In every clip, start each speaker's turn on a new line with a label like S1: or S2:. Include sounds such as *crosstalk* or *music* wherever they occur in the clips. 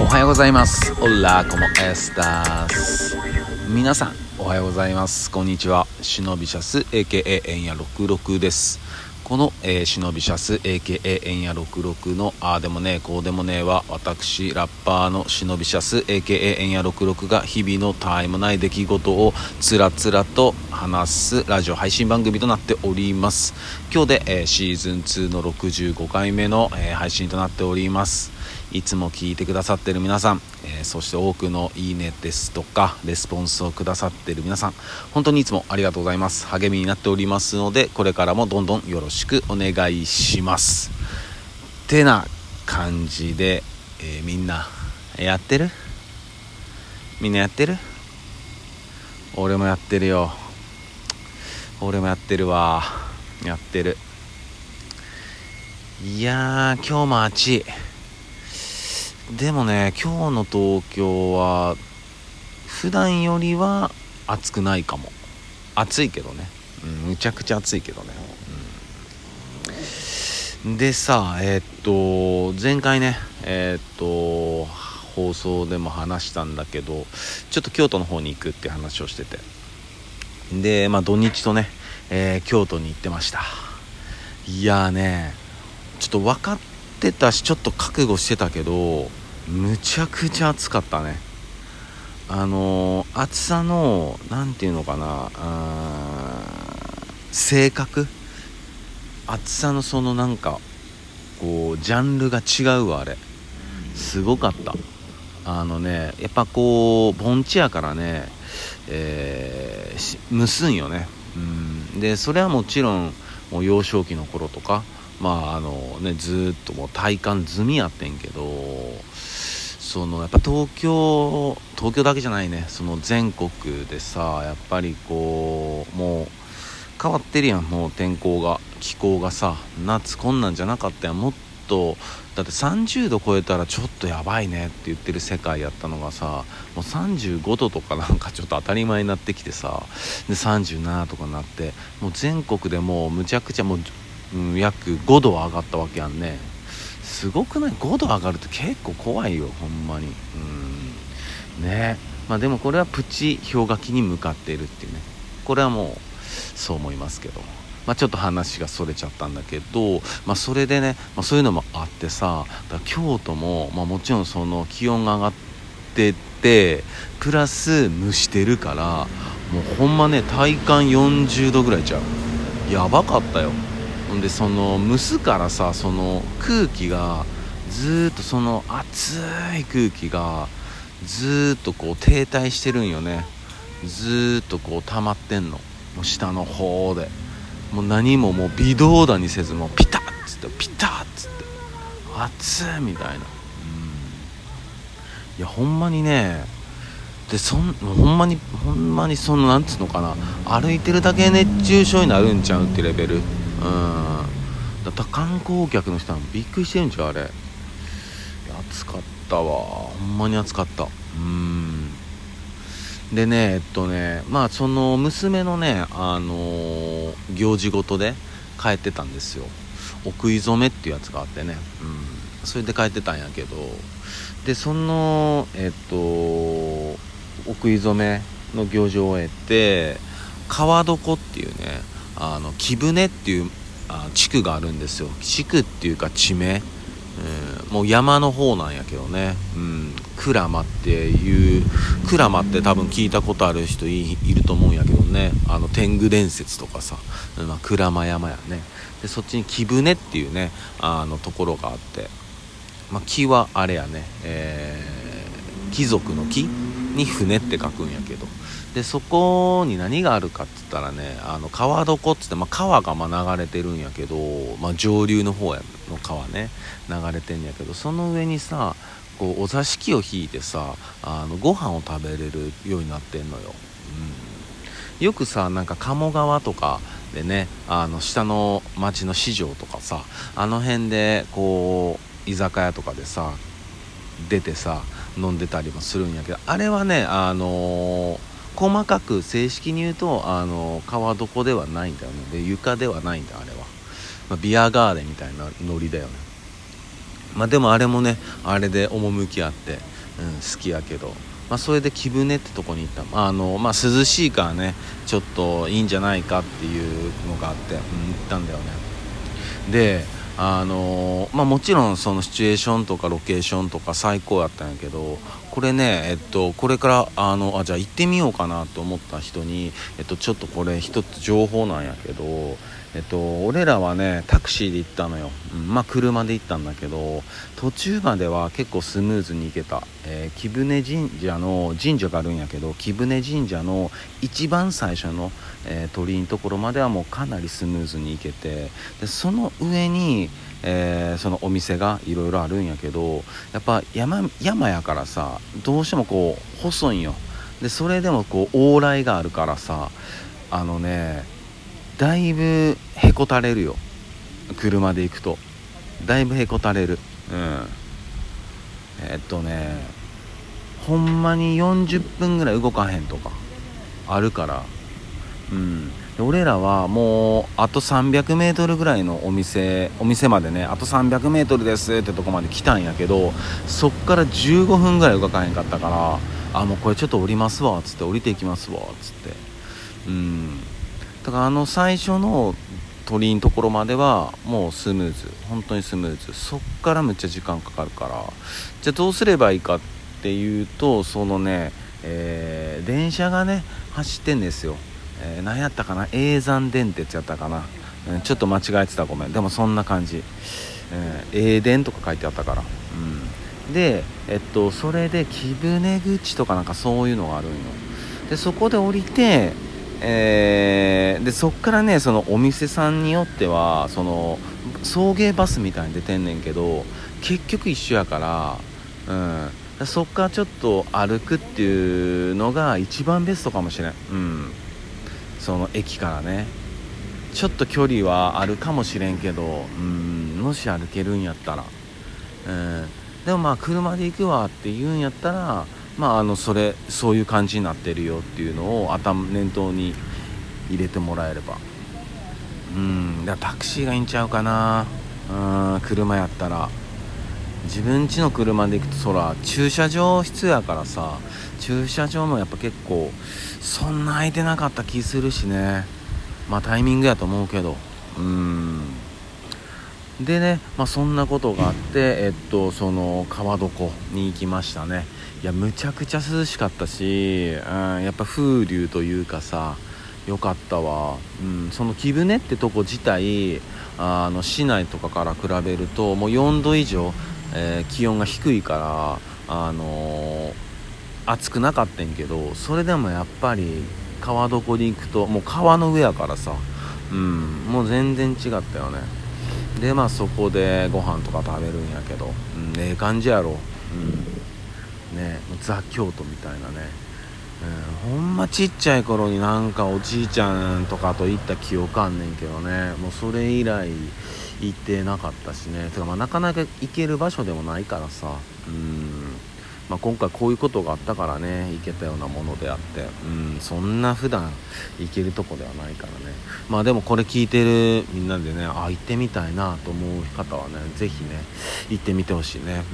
S1: おはようございます。オラコモエスタス皆さんおはようございます。こんにちは。シノビシャス AKA エンヤ66です。この、えー、シノビシャス AKA エンヤ66のああでもねえこうでもねえは私ラッパーのシノビシャス AKA エンヤ66が日々のタイムない出来事をつらつらと話すラジオ配信番組となっております。今日で、えー、シーズン2の65回目の、えー、配信となっております。いつも聞いてくださってる皆さん、えー、そして多くのいいねですとかレスポンスをくださってる皆さん本当にいつもありがとうございます。励みになっておりますのでこれからもどんどんよろしくお願いします。てな感じで、えー、みんなやってる？みんなやってる？俺もやってるよ。俺もやってるわ。やってる。いやー今日も暑い。でもね今日の東京は普段よりは暑くないかも。暑いけどね、うん、むちゃくちゃ暑いけどね、うん、でさえー、っと前回ねえー、っと放送でも話したんだけどちょっと京都の方に行くって話をしてて。でまあ土日とね、えー、京都に行ってました。いやーねちょっと分かってたしちょっと覚悟してたけどむちゃくちゃ暑かったね。あのー、暑さの何て言うのかな性格？暑さのそのなんかこうジャンルが違うわあれ。すごかった。あのねやっぱこう盆地やからねえー、蒸すんよね。うん。でそれはもちろんもう幼少期の頃とかまああのねずっともう体感済みやってんけどそのやっぱ東京東京だけじゃないね。その全国でさやっぱりこうもう変わってるやん。もう天候が気候がさ夏こんなんじゃなかったやん。もっとだって30度超えたらちょっとやばいねって言ってる世界やったのがさもう35度とかなんか *laughs* ちょっと当たり前になってきてさで37とかになってもう全国でもうむちゃくちゃもううん、約5度は上がったわけやんね。すごくない？5度上がるって結構怖いよほんまに。うん。ね。まあでもこれはプチ氷河期に向かっているっていうね。これはもうそう思いますけど。まあ、ちょっと話がそれちゃったんだけど、まあ、それでね、まあ、そういうのもあってさだ京都も、まあ、もちろんその気温が上がっててプラス蒸してるからもうほんまね体感40度ぐらいちゃう。やばかったよ。ほんでその蒸すからさその空気がずっとその熱い空気がずっとこう停滞してるんよね。ずっとこう溜まってんの。もう下の方で。もう何ももう微動だにせずもうピタッつってピタッつって。熱いみたいな。うん。いやほんまにね。でそんほんまにほんまにそのなんつうのかな。歩いてるだけ熱中症になるんちゃうってレベル。うん。だ観光客の人はびっくりしてるんちゃうあれ。暑かったわ。ほんまに暑かった。うん。でねえっとねまあその娘のねあのー、行事ごとで帰ってたんですよ。お食い初めっていうやつがあってね。うん。それで帰ってたんやけど。でそのえっとお食い初めの行事を終えて川床っていうねあの木舟っていうあ地区があるんですよ。地区っていうか地名、うん、もう山の方なんやけどね、うん、鞍馬っていう鞍馬って多分聞いたことある人いると思うんやけどね。あの天狗伝説とかさ、まあ、鞍馬山やね。でそっちに木舟っていうねあのところがあって、まあ、木はあれやね、えー、貴族の木に船って書くんやけど。でそこに何があるかって言ったらねあの川床っつって、まあ、川がま流れてるんやけど、まあ、上流の方やの川ね流れてんやけどその上にさこうお座敷を引いてさあのご飯を食べれるようになってんのよ、うん、よくさなんか鴨川とかでねあの下の町の市場とかさあの辺でこう居酒屋とかでさ出てさ飲んでたりもするんやけどあれはねあのー細かく正式に言うとあの川床ではないんだよね。で床ではないんだあれは、まあ、ビアガーデンみたいなノリだよね。まあでもあれもねあれで趣あって、うん、好きやけど。まあ、それで貴船ってとこに行った。あの、まあ、涼しいからねちょっといいんじゃないかっていうのがあって、うん、行ったんだよね。であのまあ、もちろんそのシチュエーションとかロケーションとか最高やったんやけどこれね、えっと、これからあのあじゃあ行ってみようかなと思った人に、えっと、ちょっとこれ一つ情報なんやけどえっと、俺らはねタクシーで行ったのよ、うん、まあ車で行ったんだけど途中までは結構スムーズに行けた、えー、木舟神社の神社があるんやけど木舟神社の一番最初の、えー、鳥居のところまではもうかなりスムーズに行けてでその上に、えー、そのお店がいろいろあるんやけどやっぱ山山やからさどうしてもこう細いんよ。でそれでもこう往来があるからさあのねだいぶへこたれるよ。車で行くと。だいぶへこたれる。うん。えっとねほんまに40分ぐらい動かへんとかあるから。うん。俺らはもうあと 300m ぐらいのお店お店までねあと 300m ですってとこまで来たんやけどそっから15分ぐらい動かへんかったからあもうこれちょっと降りますわっつって降りていきますわっつって。うん。だからあの最初の鳥居のところまではもうスムーズ本当にスムーズ。そっからむっちゃ時間かかるから。じゃあどうすればいいかっていうとそのね、えー、電車がね走ってんですよ、えー、何やったかな？永山電鉄やったかな、うん、ちょっと間違えてたごめん。でもそんな感じ、えー、永電とか書いてあったから、うん、でえっとそれで貴船口とかなんかそういうのがあるんよ。でそこで降りてえー、でそっからねそのお店さんによってはその送迎バスみたいに出てんねんけど結局一緒やから、うん、そっからちょっと歩くっていうのが一番ベストかもしれん、うん、その駅からね。ちょっと距離はあるかもしれんけど、うん、もし歩けるんやったら、うん、でもまあ車で行くわって言うんやったらまあ、あのそれそういう感じになってるよっていうのを頭念頭に入れてもらえれば。うんだタクシーがいいんちゃうかな。うん車やったら。自分家の車で行くとそら駐車場必要やからさ。駐車場もやっぱ結構そんな空いてなかった気するしね。まあタイミングやと思うけど。うん。でね、まあ、そんなことがあって、えっと、その川床に行きましたね。いやむちゃくちゃ涼しかったし、うん、やっぱ風流というかさよかったわ、うん、その貴船ってとこ自体あの市内とかから比べるともう4度以上、えー、気温が低いからあのー、暑くなかったんけどそれでもやっぱり川床に行くともう川の上やからさ、うん、もう全然違ったよね。でまあそこでご飯とか食べるんやけど、うん、ええ感じやろ、うん。ねザ・京都みたいなね、うん、ほんまちっちゃい頃になんかおじいちゃんとかと行った記憶あんねんけどね。もうそれ以来行ってなかったしね。てかまあなかなか行ける場所でもないからさ。うん。まあ、今回こういうことがあったからね行けたようなものであって、うん、そんな普段行けるとこではないからね。まあでもこれ聞いてるみんなでねあ行ってみたいなと思う方はね是非ね行ってみてほしいね。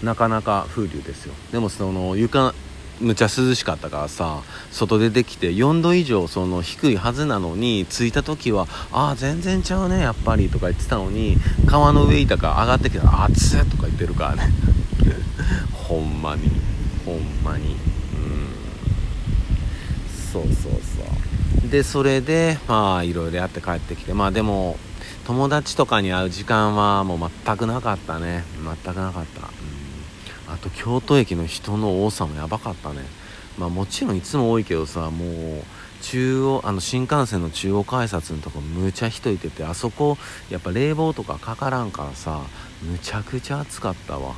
S1: うん。なかなか風流ですよ。でもその床むちゃ涼しかったからさ外出てきて4度以上その低いはずなのに着いた時は「ああ全然ちゃうねやっぱり」とか言ってたのに川の上いたから上がってきたら「熱っ」とか言ってるからね。*laughs* ほんまに。ほんまに。うん。そうそうそう。でそれでまあいろいろやって帰ってきて。まあでも友達とかに会う時間はもう全くなかったね。全くなかった、うん。あと京都駅の人の多さもやばかったね。まあもちろんいつも多いけどさもう中央あの新幹線の中央改札のとこむちゃ人いててあそこやっぱ冷房とかかからんからさむちゃくちゃ暑かったわ。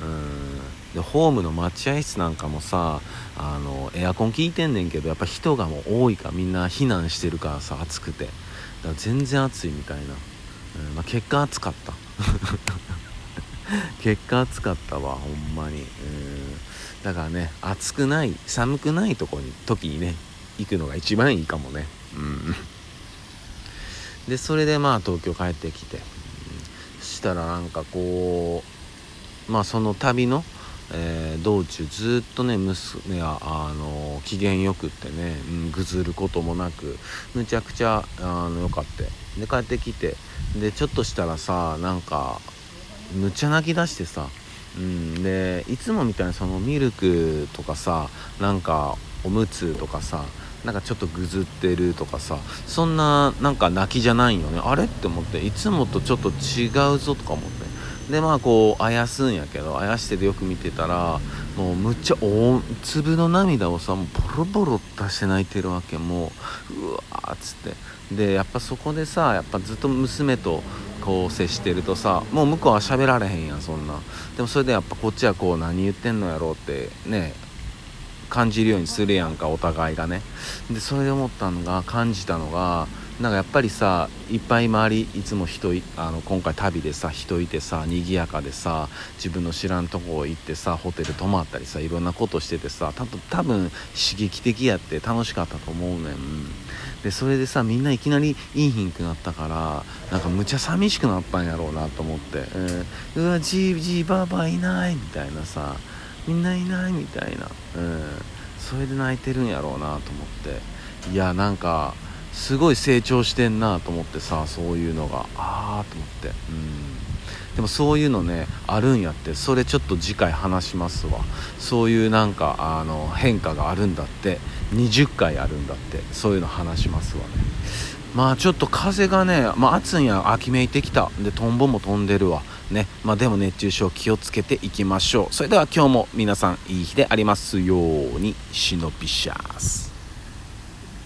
S1: うん。でホームの待合室なんかもさあのエアコン効いてんねんけどやっぱ人がもう多いからみんな避難してるからさ暑くて。だから全然暑いみたいな、うんまあ、結果暑かった。*laughs* 結果暑かったわほんまに。うん。だからね暑くない寒くないとこに時にね行くのが一番いいかもね。うん。でそれでまあ東京帰ってきて、うん、したらなんかこうまあその旅の、えー、道中ずっとね娘はあの機嫌よくってね、うん、ぐずることもなくむちゃくちゃあのよかったで帰ってきてでちょっとしたらさなんかむちゃ泣き出してさうん、でいつもみたいにそのミルクとかさなんかおむつとかさなんかちょっとぐずってるとかさそんななんか泣きじゃないよね。あれ？って思っていつもとちょっと違うぞとか思って。でまあこうあやすんやけどあやしててよく見てたらもうむっちゃ大粒の涙をさもうボロボロ出して泣いてるわけ。もううわーっつって。でやっぱそこでさやっぱずっと娘とこう接してるとさもう向こうは喋られへんやんそんな。でもそれでやっぱこっちはこう何言ってんのやろうってね感じるようにするやんかお互いがね。でそれで思ったのが感じたのがなんかやっぱりさいっぱい周りいつも人あの今回旅でさ人いてさ賑やかでさ自分の知らんとこ行ってさホテル泊まったりさいろんなことしててさ多分刺激的やって楽しかったと思うねん。でそれでさみんないきなりいいひんくなったからなんかむちゃ寂しくなったんやろうなと思って、えー、うわじいじいばあばいないみたいなさみんないないみたいな、うん、それで泣いてるんやろうなと思って。いやなんかすごい成長してんなと思ってさそういうのが。ああと思って。うん。でもそういうのねあるんやって。それちょっと次回話しますわ。そういうなんかあの変化があるんだって。20回あるんだって。そういうの話しますわね。まあちょっと風がね、まあ、暑いんや。秋めいてきた。でトンボも飛んでるわ。ね。まあでも熱中症気をつけていきましょう。それでは今日も皆さんいい日でありますように。シノピシャス。